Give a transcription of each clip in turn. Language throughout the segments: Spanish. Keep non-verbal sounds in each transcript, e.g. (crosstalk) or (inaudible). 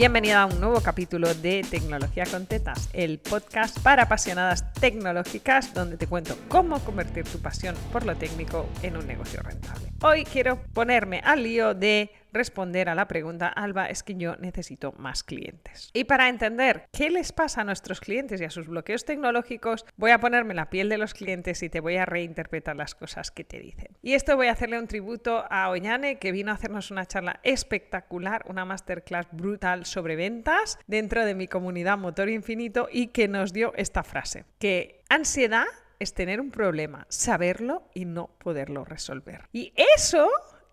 Bienvenida a un nuevo capítulo de Tecnología con Tetas, el podcast para apasionadas tecnológicas donde te cuento cómo convertir tu pasión por lo técnico en un negocio rentable. Hoy quiero ponerme al lío de responder a la pregunta, Alba, es que yo necesito más clientes. Y para entender qué les pasa a nuestros clientes y a sus bloqueos tecnológicos, voy a ponerme la piel de los clientes y te voy a reinterpretar las cosas que te dicen. Y esto voy a hacerle un tributo a Oñane, que vino a hacernos una charla espectacular, una masterclass brutal sobre ventas dentro de mi comunidad Motor Infinito y que nos dio esta frase, que ansiedad es tener un problema, saberlo y no poderlo resolver. Y eso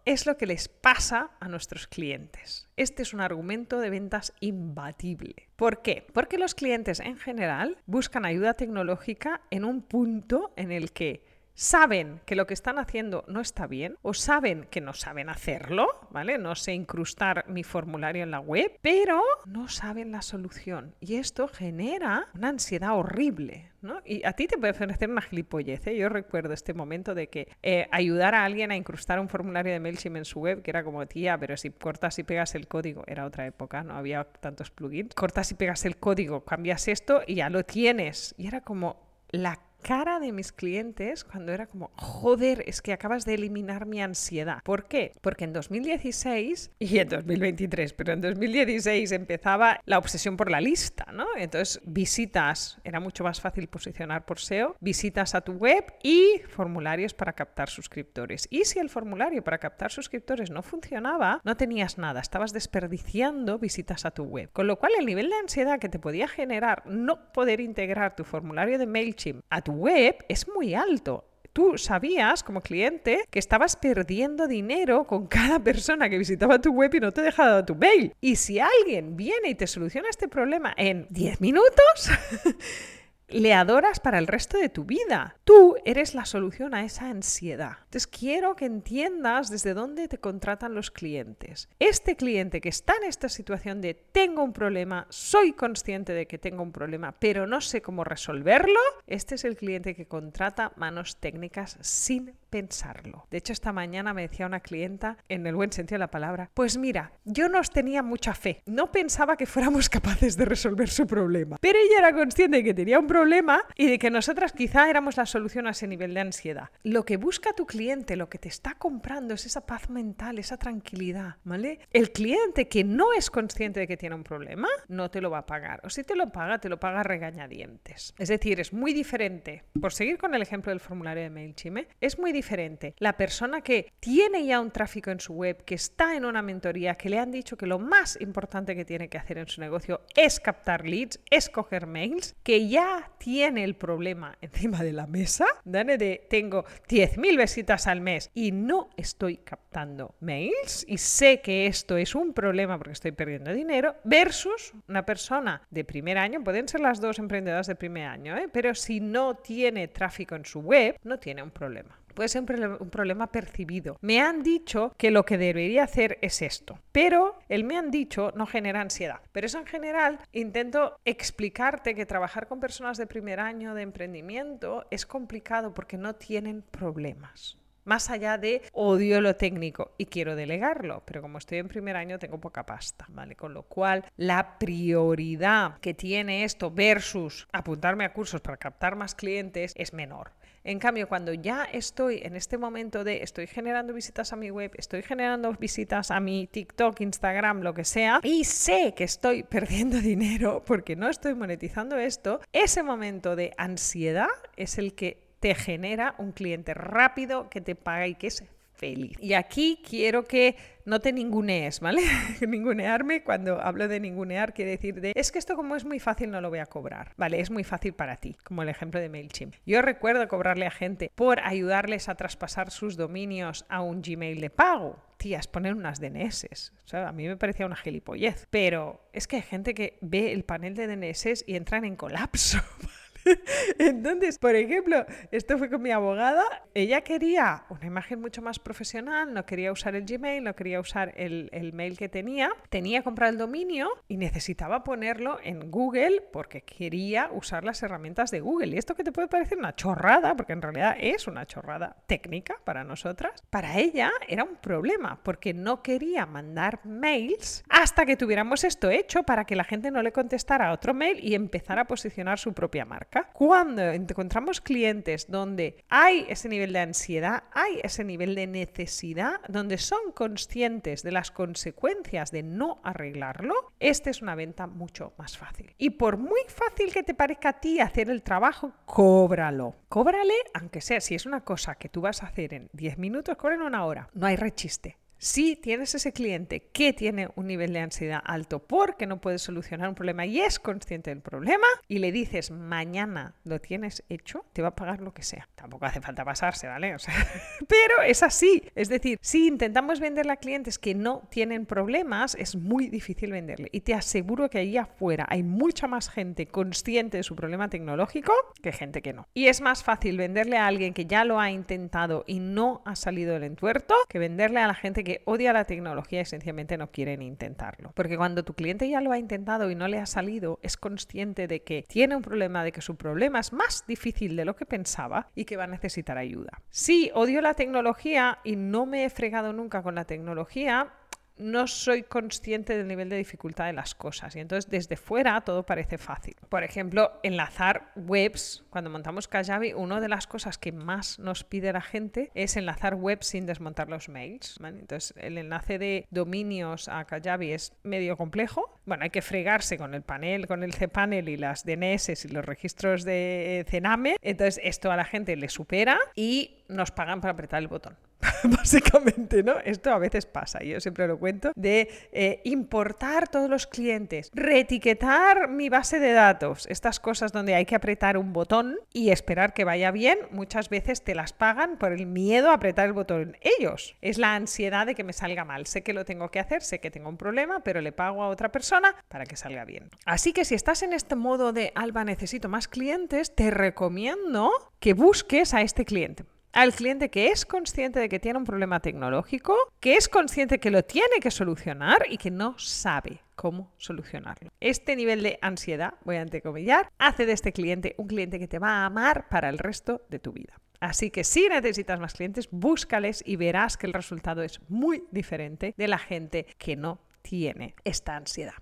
es lo que les pasa a nuestros clientes. Este es un argumento de ventas imbatible. ¿Por qué? Porque los clientes en general buscan ayuda tecnológica en un punto en el que saben que lo que están haciendo no está bien o saben que no saben hacerlo, ¿vale? No sé incrustar mi formulario en la web, pero no saben la solución y esto genera una ansiedad horrible, ¿no? Y a ti te puede parecer una gilipollez, ¿eh? Yo recuerdo este momento de que eh, ayudar a alguien a incrustar un formulario de MailChimp en su web, que era como, tía, pero si cortas y pegas el código, era otra época, no había tantos plugins, cortas y pegas el código, cambias esto y ya lo tienes. Y era como la cara de mis clientes cuando era como, joder, es que acabas de eliminar mi ansiedad. ¿Por qué? Porque en 2016 (laughs) y en 2023, pero en 2016 empezaba la obsesión por la lista, ¿no? Entonces, visitas, era mucho más fácil posicionar por SEO, visitas a tu web y formularios para captar suscriptores. Y si el formulario para captar suscriptores no funcionaba, no tenías nada, estabas desperdiciando visitas a tu web. Con lo cual, el nivel de ansiedad que te podía generar no poder integrar tu formulario de MailChimp a web es muy alto. Tú sabías como cliente que estabas perdiendo dinero con (laughs) cada persona que visitaba tu web y no te dejaba tu mail. Y si alguien viene y te soluciona este problema en 10 minutos, (laughs) le adoras para el resto de tu vida. Tú eres la solución a esa ansiedad. Entonces quiero que entiendas desde dónde te contratan los clientes. Este cliente que está en esta situación de tengo un problema, soy consciente de que tengo un problema, pero no sé cómo resolverlo, este es el cliente que contrata manos técnicas sin pensarlo. De hecho, esta mañana me decía una clienta, en el buen sentido de la palabra, pues mira, yo no os tenía mucha fe, no pensaba que fuéramos (laughs) capaces de resolver su problema, pero ella era consciente de que tenía un problema y de que nosotras quizá éramos la solución a ese nivel de ansiedad. Lo que busca tu cliente, lo que te está comprando es esa paz mental, esa tranquilidad, ¿vale? El cliente que no es consciente de que tiene un problema, no te lo va a pagar. O si te lo paga, te lo paga regañadientes. Es decir, es muy diferente, por seguir con el ejemplo del formulario de MailChimp, ¿eh? es muy diferente. La persona que tiene ya un tráfico en su web, que está en una mentoría, que le han dicho que lo más importante que tiene que hacer en su negocio es captar leads, es coger mails, que ya tiene el problema (laughs) encima de la mesa, Dane de tengo 10.000 visitas al mes y no estoy captando mails y sé que esto es un problema porque estoy perdiendo dinero, versus una persona de primer año, pueden ser las dos emprendedoras de primer año, ¿eh? pero si no tiene tráfico en su web, no tiene un problema puede ser un, problema percibido. Me han dicho que lo que debería hacer es esto, pero el me han dicho no genera ansiedad. Pero eso en general intento explicarte que trabajar con personas de primer año de emprendimiento es complicado porque no tienen problemas más allá de odio lo técnico y quiero delegarlo, pero como estoy en primer año tengo poca pasta, ¿vale? Con lo cual la prioridad que tiene esto versus apuntarme a cursos para captar más clientes es menor. En cambio, cuando ya estoy en este momento de estoy generando visitas a mi web, estoy generando visitas a mi TikTok, Instagram, lo que sea, y sé que estoy (laughs) perdiendo dinero porque no estoy monetizando esto, ese momento de ansiedad es el que te genera un cliente rápido que te paga y que es feliz. Y aquí quiero que no te ningunees, ¿vale? (laughs) Ningunearme, cuando hablo de ningunear, quiere decir de, es que esto como es muy fácil no lo voy a cobrar, ¿vale? Es muy fácil para ti, como el ejemplo de MailChimp. Yo recuerdo cobrarle a gente por ayudarles a traspasar sus dominios a un Gmail de pago. Tías, poner unas DNS. O sea, a mí me parecía una gilipollez. Pero es que hay gente que ve el panel de DNS y entran en colapso. (laughs) (laughs) Entonces, por ejemplo, esto fue con mi abogada. Ella quería una imagen mucho más profesional, no quería usar el Gmail, no quería usar el, el mail que tenía. Tenía que comprar el dominio y necesitaba ponerlo en Google porque quería usar las herramientas de Google. Y esto que te puede parecer una chorrada, porque en realidad es una chorrada técnica para nosotras, para ella era un problema porque no quería mandar mails hasta que tuviéramos esto hecho para que la gente no le contestara otro mail y empezara a posicionar su propia marca. Cuando encontramos clientes donde hay ese nivel de ansiedad, hay ese nivel de necesidad, donde son conscientes de las consecuencias de no arreglarlo, esta es una venta mucho más fácil. Y por muy fácil que te parezca a ti hacer el trabajo, cóbralo. Cóbrale, aunque sea, si es una cosa que tú vas a hacer en 10 minutos, cobren una hora. No hay rechiste. Si tienes ese cliente que tiene un nivel de ansiedad alto porque no puede solucionar un problema y es consciente del problema y le dices mañana lo tienes hecho, te va a pagar lo que sea. Tampoco hace falta pasarse, ¿vale? (laughs) pero es así. Es decir, si intentamos venderle a clientes que no tienen problemas, es muy difícil venderle. Y te aseguro que ahí afuera hay mucha más gente consciente de su problema tecnológico que gente que no. Y es más fácil venderle a alguien que ya lo ha intentado y no ha salido del entuerto que venderle a la gente que que odia la tecnología y sencillamente no quieren intentarlo. Porque cuando tu cliente ya lo ha intentado y no le ha salido, es consciente de que tiene un problema, de que su problema es más difícil de lo que pensaba y que va a necesitar ayuda. Sí, odio la tecnología y no me he fregado nunca con la tecnología, no soy consciente del nivel de dificultad de las cosas y entonces desde fuera todo parece fácil. Por ejemplo, enlazar webs. Cuando montamos Kajabi, una de las cosas que más nos pide la gente es enlazar webs sin desmontar los mails. Entonces, el enlace de dominios a Kajabi es medio complejo. Bueno, hay que fregarse con el panel, con el cPanel y las DNS y los registros de Cename. Entonces, esto a la gente le supera y nos pagan para apretar el botón. (laughs) básicamente, ¿no? Esto a veces pasa, yo siempre lo cuento, de eh, importar todos los clientes, reetiquetar mi base de datos, estas cosas donde hay que apretar un botón y esperar que vaya bien, muchas veces te las pagan por el miedo a apretar el botón ellos. Es la ansiedad de que me salga mal. Sé que lo tengo que hacer, sé que tengo un problema, pero le pago a otra persona para que salga bien. Así que si estás en este modo de, Alba, necesito más clientes, te recomiendo que busques a este cliente al cliente que es consciente de que tiene un problema tecnológico, que es consciente que lo tiene que solucionar y que no sabe cómo solucionarlo. Este nivel de ansiedad, voy a entrecomillar, hace de este cliente un cliente que te va a amar para el resto de tu vida. Así que si necesitas más clientes, búscales y verás que el resultado es muy diferente de la gente que no tiene esta ansiedad.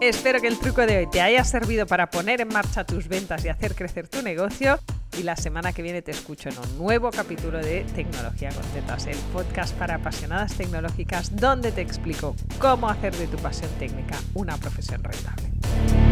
Espero que el truco de hoy te haya servido para poner en marcha tus ventas y hacer crecer tu negocio. Y la semana que viene te escucho en un nuevo capítulo de Tecnología con Tetas, el podcast para apasionadas tecnológicas, donde te explico cómo hacer de tu pasión técnica una profesión rentable.